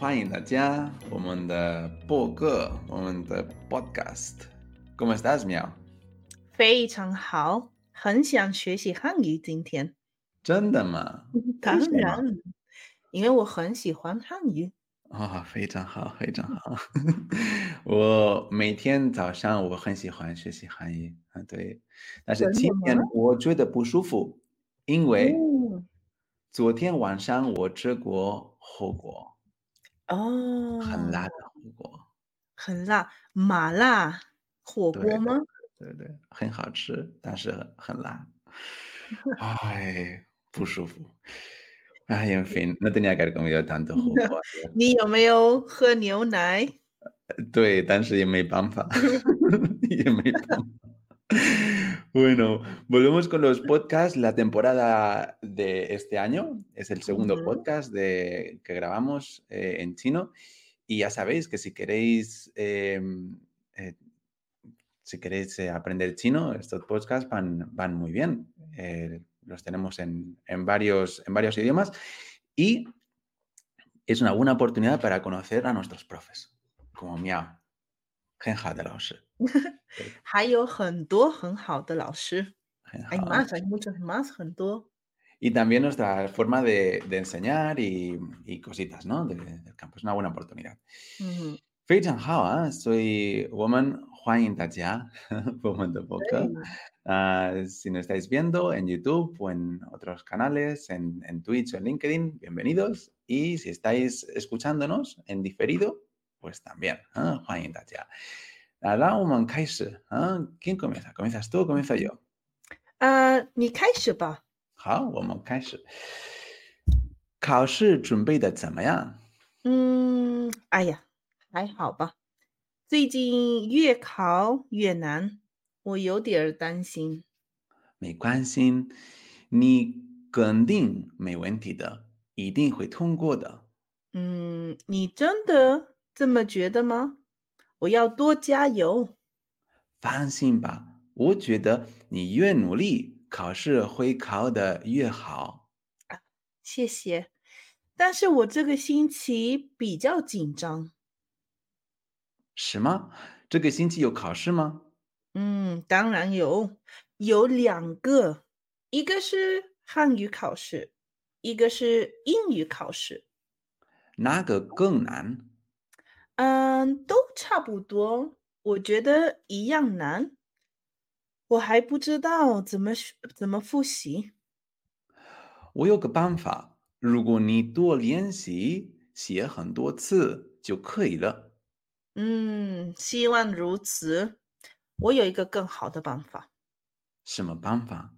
欢迎大家，我们的播客，我们的 podcast。¿Cómo estás, Miao？非常好，很想学习汉语。今天真的吗？当然，因为我很喜欢汉语。啊、非常好，非常好。我每天早上我很喜欢学习汉语啊，对。但是今天我觉得不舒服，因为嗯昨天晚上我吃过火锅，哦，很辣的火锅，很辣，麻辣火锅吗？对对，很好吃，但是很很辣。哎，不舒服。Ay, en fin, no tenía que haber comido tanto jugo ayer. 你有没有喝牛奶？对，但是也没办法 也没办法。Bueno, volvemos con los podcasts. La temporada de este año es el segundo podcast de, que grabamos eh, en chino. Y ya sabéis que si queréis, em, eh, si queréis eh, aprender chino, estos podcasts van, van muy bien. Los tenemos en, en varios, en varios idiomas y es una buena oportunidad para conocer a nuestros profes, como Miao, Genja de los 还有很多很好的老师。hay Genja. más, hay muchos más，很多。 Y también nuestra forma de, de enseñar y, y cositas, ¿no? De- del campo. Es una buena oportunidad. 嗯哼，非常好啊，所以我们欢迎大家我们的播客。对 Ah, si nos estáis viendo en YouTube o en otros canales, en, en Twitch o en LinkedIn, bienvenidos. Y si estáis escuchándonos en diferido, pues también. Ah, 欢迎大家。啊，让我们开始啊，¿quién comienza? ¿Comienzas tú o comienzo yo? 啊，你开始吧。好，我们开始。考试准备的怎么样？嗯，哎呀，还好吧。最近越考越难，我有点儿担心。没关系，你肯定没问题的，一定会通过的。嗯，你真的这么觉得吗？我要多加油。放心吧，我觉得你越努力，考试会考得越好。谢谢，但是我这个星期比较紧张。什么？这个星期有考试吗？嗯，当然有，有两个，一个是汉语考试，一个是英语考试。哪个更难？嗯，都差不多，我觉得一样难。我还不知道怎么怎么复习。我有个办法，如果你多练习，写很多次就可以了。嗯，希望如此。我有一个更好的办法，什么办法？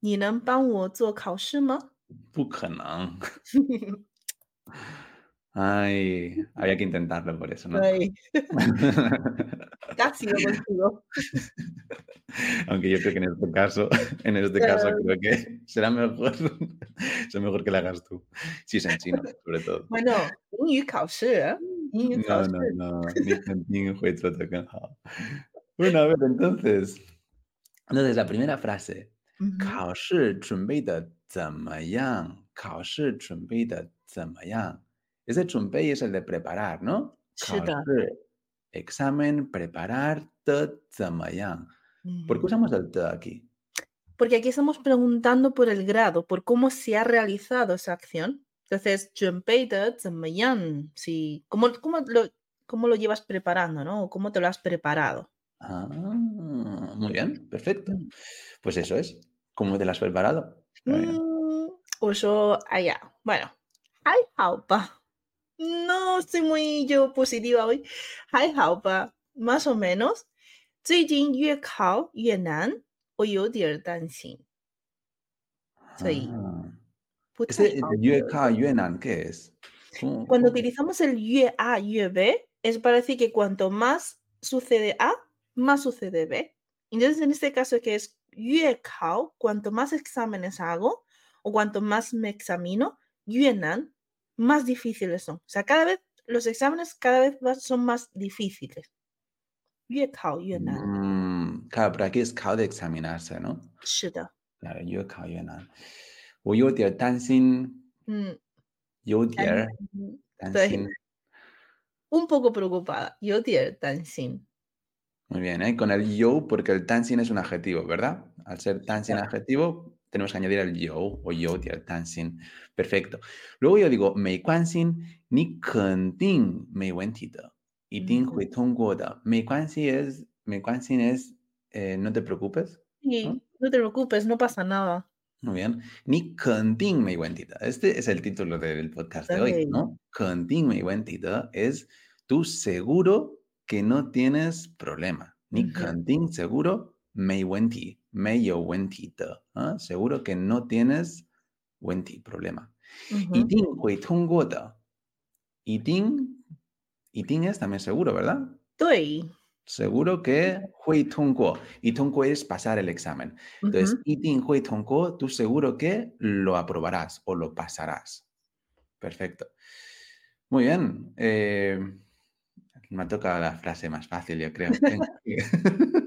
你能帮我做考试吗？不可能。Ay, había que intentarlo por eso, ¿no? Casi lo consigo. Aunque yo creo que en este caso, en este caso creo que será mejor, será mejor que la hagas tú. Si es en chino, sobre todo. Bueno, No, no, no. Bueno, a ver, entonces. Entonces, la primera frase. Cao uh -huh. Ese chunpei es el de preparar, ¿no? Este examen, preparar, te, tamayang. ¿Por qué mm. usamos el te aquí? Porque aquí estamos preguntando por el grado, por cómo se ha realizado esa acción. Entonces, chunpei te, tamayang. Sí. ¿Cómo, cómo, lo, ¿Cómo lo llevas preparando, no? ¿Cómo te lo has preparado? Ah, muy bien, perfecto. Mm. Pues eso es. ¿Cómo te lo has preparado? Mm, pues allá. Bueno, ay, aupa No estoy muy yo positiva hoy，还好吧，más o menos。最近越考越难，我有点儿担心，所以 Ah. 不太 Ese 好 Yue Ka Yuenan, ¿qué es? ¿Cómo- Cuando cómo? utilizamos el yue A, yue B, es para decir que cuanto más sucede A, más sucede B. Entonces, en este caso que es yue kao, cuanto más exámenes hago o cuanto más me examino, yuenan, más difíciles son. O sea, cada vez los exámenes cada vez son más difíciles. Mm, claro, pero aquí es cao de examinarse, ¿no? Sí. Claro, yo cao mm. un poco preocupada. Yo tansin. Muy bien, ¿eh? con el yo, porque el tansin es un adjetivo, ¿verdad? Al ser tansin adjetivo, tenemos que añadir el yo o yo, dancing. Perfecto. Luego yo digo, me guanxin, ni kenting me wentida. Y ting hui tongguoda. Me guanxin es, me guanxin es, eh, no te preocupes. Sí, ¿no? te preocupes, no pasa nada. Muy bien. Ni kenting me wentida. Este es el título del podcast de hoy, ¿no? Kenting me wentida es tú seguro que no tienes problema. Ni kenting seguro me wentida. 没有问题的啊，seguro que no tienes 问题 problema，一定会通过的，一定一定 es también seguro, ¿verdad? 对。Seguro que hui tongguo. Y tongguo es pasar el examen. Entonces, y ting hui tongguo, tú seguro que lo aprobarás o lo pasarás. Perfecto. Muy bien. Eh, me ha tocado la frase más fácil, yo creo.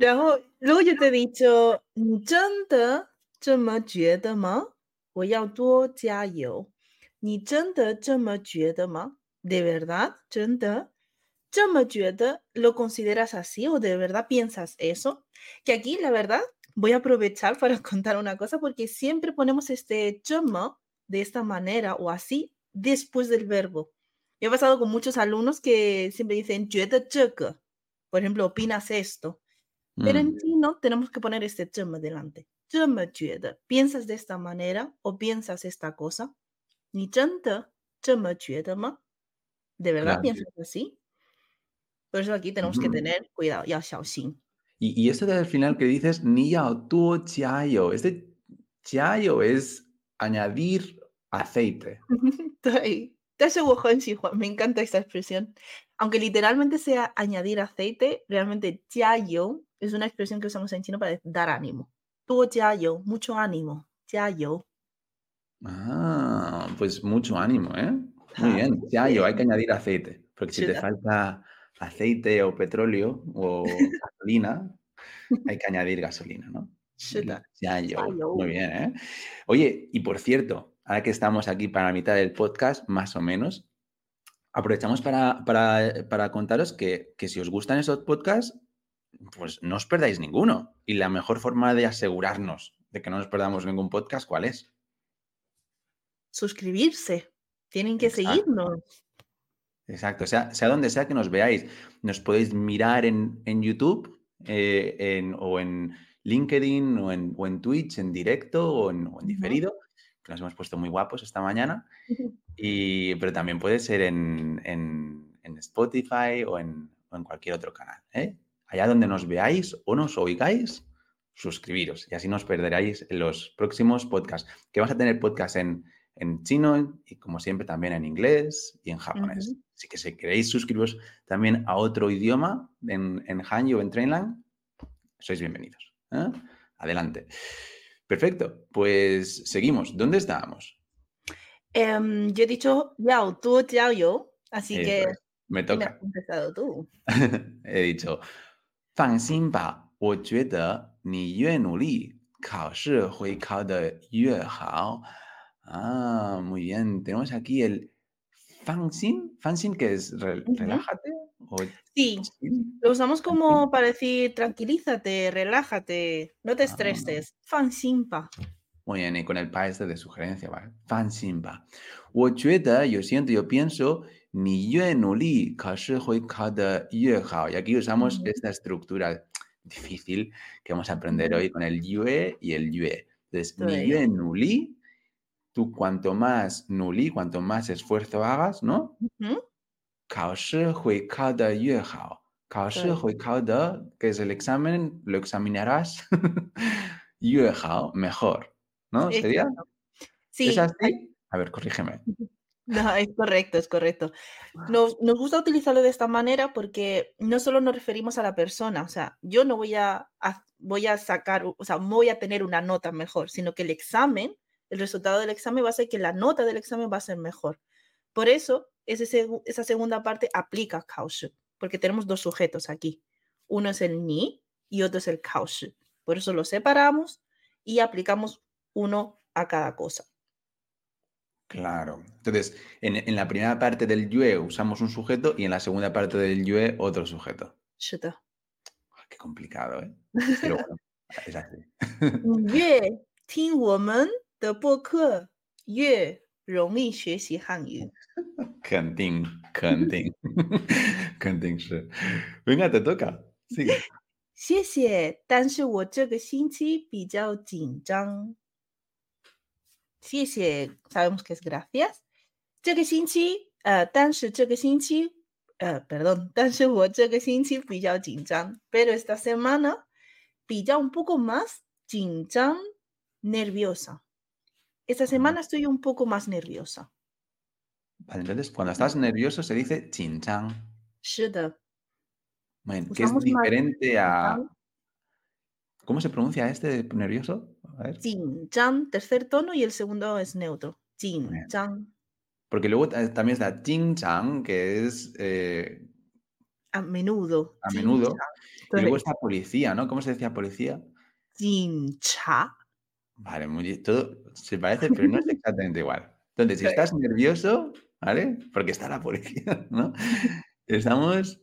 然后，如果就对你说，你真的这么觉得吗？我要多加油。你真的这么觉得吗？¿De verdad? ¿Lo consideras así o de verdad piensas eso? Que aquí, la verdad, voy a aprovechar para contar una cosa porque siempre ponemos este chama de esta manera o así después del verbo. Yo he pasado con muchos alumnos que siempre dicen, por ejemplo, opinas esto. Pero en chino tenemos que poner este chama delante. ¿Piensas de esta manera o piensas esta cosa? ¿Ni ¿De verdad piensas así? Por eso aquí tenemos que tener cuidado, ya xiaoxin. Y, y esto del final que dices, ni yao tuo chiayo, este chiayo es añadir aceite. me encanta esta expresión. Aunque literalmente sea añadir aceite, realmente chiayo es una expresión que usamos en chino para dar ánimo. Tuo chiayo, mucho ánimo, chiayo. Ah, pues mucho ánimo, ¿eh? Muy bien, ya yo, hay que añadir aceite, porque si te falta aceite o petróleo o gasolina, hay que añadir gasolina, ¿no? Ya yo, muy bien, ¿eh? Oye, y por cierto, ahora que estamos aquí para la mitad del podcast, más o menos, aprovechamos para, para, contaros que, que, si os gustan esos podcasts, pues no os perdáis ninguno. Y la mejor forma de asegurarnos de que no nos perdamos ningún podcast, ¿cuál es? Suscribirse. Tienen que seguirnos. Exacto, o sea, sea donde sea que nos veáis, nos podéis mirar en, YouTube eh, o en LinkedIn o en, o en, Twitch en directo o en, diferido, que nos hemos puesto muy guapos esta mañana, y, pero también puede ser en, Spotify o en, cualquier otro canal. ¿eh? Allá donde nos veáis o nos oigáis, suscribiros y así nos perderáis en los próximos podcasts, que vamos a tener podcast en en chino y como siempre también en inglés y en japonés. Así que si queréis suscribiros también a otro idioma en, en Hanyu o en Trainlang, sois bienvenidos. ¿eh? Adelante. Perfecto, pues seguimos. ¿Dónde estábamos? Em, yo he dicho yao, tú yao yo, así que me toca. has empezado tú. he dicho, 放心吧，我觉得你越努力，考试会考得越好。Ah, muy bien. Tenemos aquí el fanzine. Fanzine que es relájate. sí, lo usamos como para decir tranquilízate, relájate, no te ah. estreses. Muy bien, y con el pa este de sugerencia, ¿vale? Fanzine pa. yo siento, yo pienso, ni nuli, Y aquí usamos esta estructura difícil que vamos a aprender hoy con el yue y el yue. Entonces, ni yue nuli tú cuanto más nuli, cuanto más esfuerzo hagas, ¿no? que es el examen, lo examinarás. Mejor, ¿no? ¿Sería? Sí. ¿Es así? A ver, corrígeme. No, es correcto, es correcto. Nos, nos, gusta utilizarlo de esta manera porque no solo nos referimos a la persona, o sea, yo no voy a, voy a sacar, o sea, voy a tener una nota mejor, sino que el examen el resultado del examen va a ser que la nota del examen va a ser mejor. Por eso, ese, esa segunda parte aplica Kaoshi, porque tenemos dos sujetos aquí. Uno es el ni y otro es el Kaoshi. Por eso lo separamos y aplicamos uno a cada cosa. Claro. Entonces, en, en la primera parte del yue usamos un sujeto y en la segunda parte del yue otro sujeto. 是的， Ah, Qué complicado, ¿eh? Pero bueno, es así. 你越听我们的播客，越容易学习汉语。 Canting, canting. Canting, sí. Venga, te toca. Sigue. 谢谢，但是我这个星期比较紧张。 谢谢，sabemos que es gracias。这个星期，呃，但是这个星期，呃，perdón，但是我这个星期比较紧张，pero esta semana 比较 un poco más 紧张，nerviosa。Esta semana estoy un poco más nerviosa。 Vale, entonces, cuando estás nervioso se dice chinchang. 是的， Bueno, que es Usamos más diferente a. chinchang. ¿Cómo se pronuncia este nervioso? A ver. Tercer tono y el segundo es neutro. Jin, Jan. Porque luego también está Jin, Chang, que es. Eh, a menudo. A menudo. Y luego está policía, ¿no? ¿Cómo se decía policía? Jin, Cha. Vale, muy, todo se parece, pero no es exactamente igual. Entonces, si estás nervioso, ¿vale? Porque está la policía, ¿no? Estamos.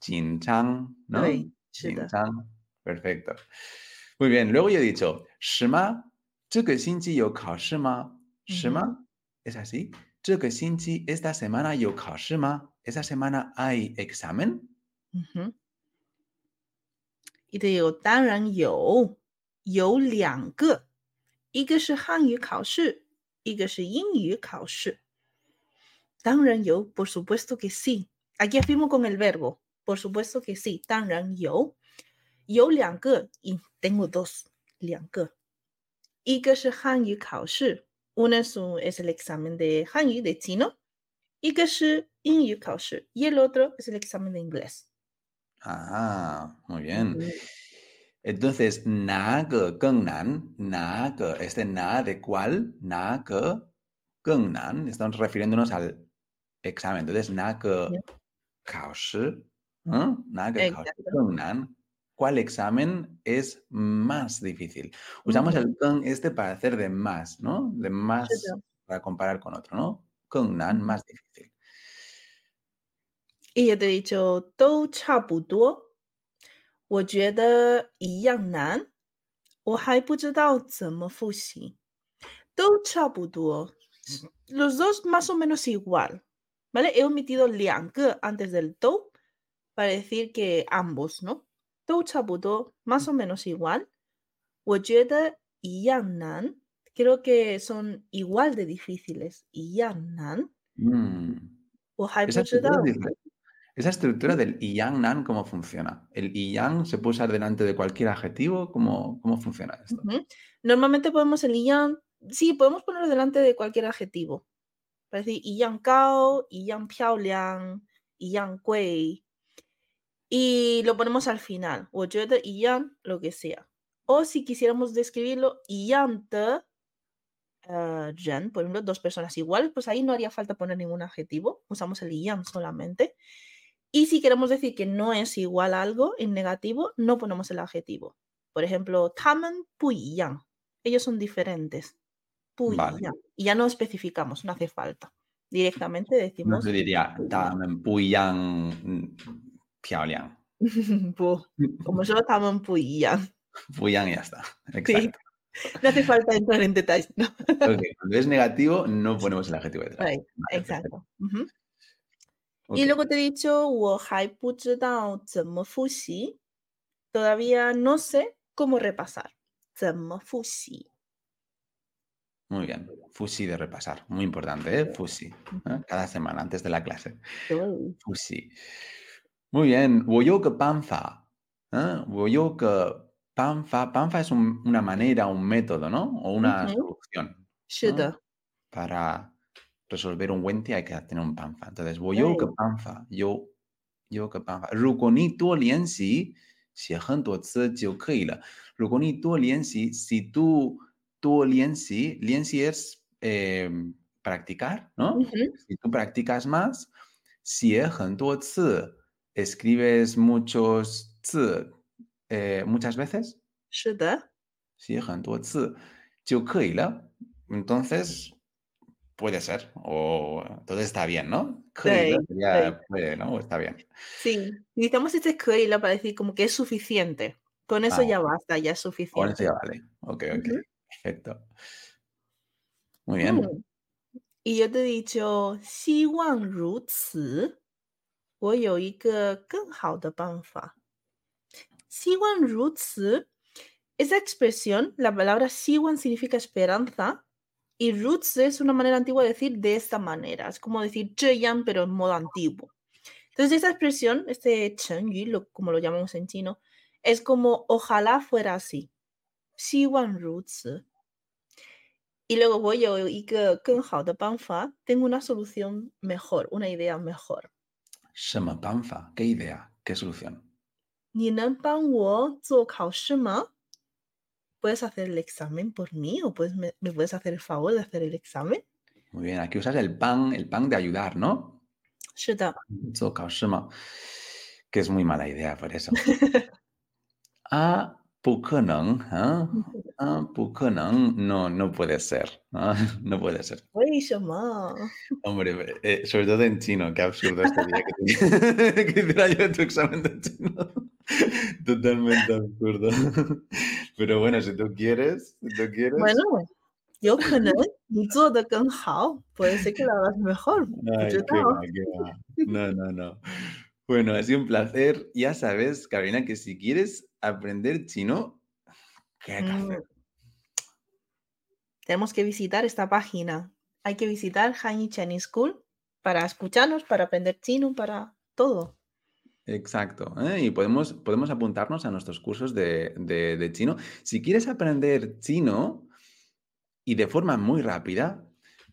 Chin Chang, ¿no? Chin Chang. Perfecto. Muy bien, luego yo he dicho, Shema, Shinji yo kashima. Shema, ¿es así? Shinji, esta semana yo kashima. ¿Esa semana hay examen? Y te digo, tan ran yo. Yo liang ge. Y que es han yu kao shi. Y que es yin yu kao shi. Tan ran yo, por supuesto que sí. Aquí afirmo con el verbo. Por supuesto que sí. Tan ran yo. 有两个，y tengo dos，两个，一个是汉语考试，una es, un- es el examen de 汉语 de chino，一个是英语考试，y el otro es el examen de inglés。 Ah, muy bien. 嗯 Entonces, na ge geng nan, na ge, este na de cuál, na ge geng nan, estamos refiriéndonos al examen. Entonces, na ge Bien. kao shi, ¿eh? na ge kao shi Exacto. geng nan. ¿Cuál examen es más difícil? Usamos el geng este para hacer de más, ¿no? De más de. para comparar con otro, ¿no? Geng nan, Ujú. más difícil. Y yo te he dicho, 都差不多。我觉得一样难，我还不知道怎么复习。都差不多，s- los dos más o menos igual, ¿vale? He omitido 两个 antes del 都 para decir que ambos, ¿no? 都差不多 más o menos igual. 我觉得一样难，creo que son igual de difíciles. 一样难， Mm. 我还 Esa 不知道 estructura, dice- esa estructura del yang nan, ¿cómo funciona? ¿El yang se puede usar delante de cualquier adjetivo? ¿Cómo, cómo funciona esto? Ujú. Normalmente podemos el yang, sí, podemos ponerlo delante de cualquier adjetivo. Para decir 一样高,一样漂亮,一样贵. y lo ponemos al final. y yan, lo que sea. O si quisiéramos describirlo, yante, uh, yan, por ejemplo, dos personas iguales, pues ahí no haría falta poner ningún adjetivo, usamos el yan solamente. Y si queremos decir que no es igual a algo en negativo, no ponemos el adjetivo. Por ejemplo, taman puyan. Ellos son diferentes. Puyan. Vale. Y ya no especificamos, no hace falta. Directamente decimos. No se diría 漂亮." 不, como solo 他们不一样. 不一样y ya está. Sí. Exacto. No hace falta entrar en detalles. ¿no? Ok, Cuando es negativo, no ponemos el adjetivo detrás. Right, Vale, perfecto. Exacto. Ujú. Ok. Y luego te he dicho, 我还不知道怎么复习. Todavía no sé cómo repasar. 怎么复习. Muy bien. Fusi de repasar. Muy importante, ¿eh? Fusi. ¿eh? Cada semana antes de la clase. 对 Fusi. Muy bien, Woyoga Panfa. ¿eh? Woyoga Panfa. Panfa es un, una manera, un método, ¿no? O una solución. ¿no? Para resolver un Wente hay que tener un Panfa. Entonces, Woyoga hey. Panfa. Yo, yo que Panfa. Rukonito Liensi. Si si tú, tú lienzi, lienzi es em, practicar, ¿no? Si tú practicas más, si es escribes muchos zi, eh, muchas veces. Entonces, puede ser. O entonces está bien, ¿no? Sería, sí, puede, ¿no? Está bien. Sí, necesitamos este keila para decir como que es suficiente. Con eso ah. ya basta, ya es suficiente. Con eso ya vale. Ok, ok. Uh -huh. Perfecto. Muy bien. Mm. Y yo te he dicho, Xi Wang Ru 我有一个更好的办法。希望如此 esa expresión, la palabra 希望 significa esperanza y roots es una manera antigua de decir de esta manera. Es como decir 这样, pero en modo antiguo. Entonces, esa expresión, este 成语, lo, como lo llamamos en chino, es como ojalá fuera así. 希望如此。Y luego voy yo y que 更好的办法, tengo una solución mejor, una idea mejor. 什么办法？¿Qué idea? ¿Qué solución? 你能帮我做考试吗？¿Puedes hacer el examen por mí o puedes, me, me puedes hacer el favor de hacer el examen? Muy bien, aquí usas el pan, el pan de ayudar, ¿no? 是的，做考试吗？Que es muy mala idea por eso. Ah, 不可能, ¿ah? 不可能。 Ah, 不可能, no, no puede ser, ¿ah? No puede ser. 为什么？ Hombre, eh, sobre todo en chino, qué absurdo este día que, te- que hiciera yo tu examen de chino. Totalmente absurdo. Pero bueno, si tú quieres, si tú quieres. bueno，有可能你做的更好，puede ser que lo hagas mejor，不 Ay, 知 qué 道。 va, qué va. No, no, no. Bueno, ha sido un placer. Ya sabes, Carolina, que si quieres aprender chino, ¿qué hay que Mm, hacer? tenemos que visitar esta página. Hay que visitar Hanyi Chinese School para escucharnos, para aprender chino, para todo. Exacto. ¿eh? Y podemos, podemos apuntarnos a nuestros cursos de, de- de chino. Si quieres aprender chino y de forma muy rápida,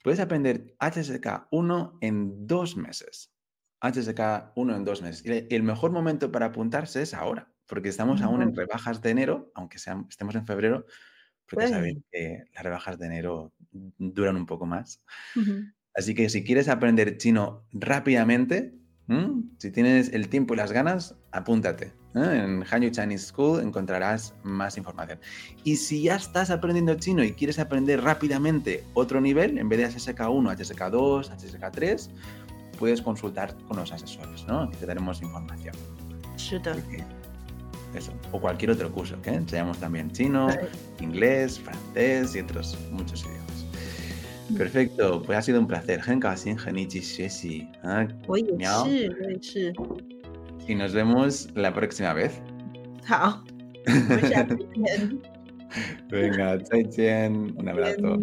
puedes aprender HSK 1 en dos meses. HSK 1 en dos meses. Y el- el mejor momento para apuntarse es ahora, porque estamos aún en rebajas de enero, aunque sean- estemos en febrero, porque sabéis Bueno. que las rebajas de enero duran un poco más. Así que si quieres aprender chino rápidamente, si tienes el tiempo y las ganas, apúntate. ¿eh? En Hanyu Chinese School encontrarás más información. Y si ya estás aprendiendo chino y quieres aprender rápidamente otro nivel, en vez de HSK1, HSK2, HSK3, puedes consultar con los asesores, ¿no? Que te daremos información. 是的，Así que eso, o cualquier otro curso, que enseñamos también chino, inglés, francés y otros muchos idiomas. Perfecto, pues ha sido un placer. Y nos vemos la próxima vez. Venga, un abrazo.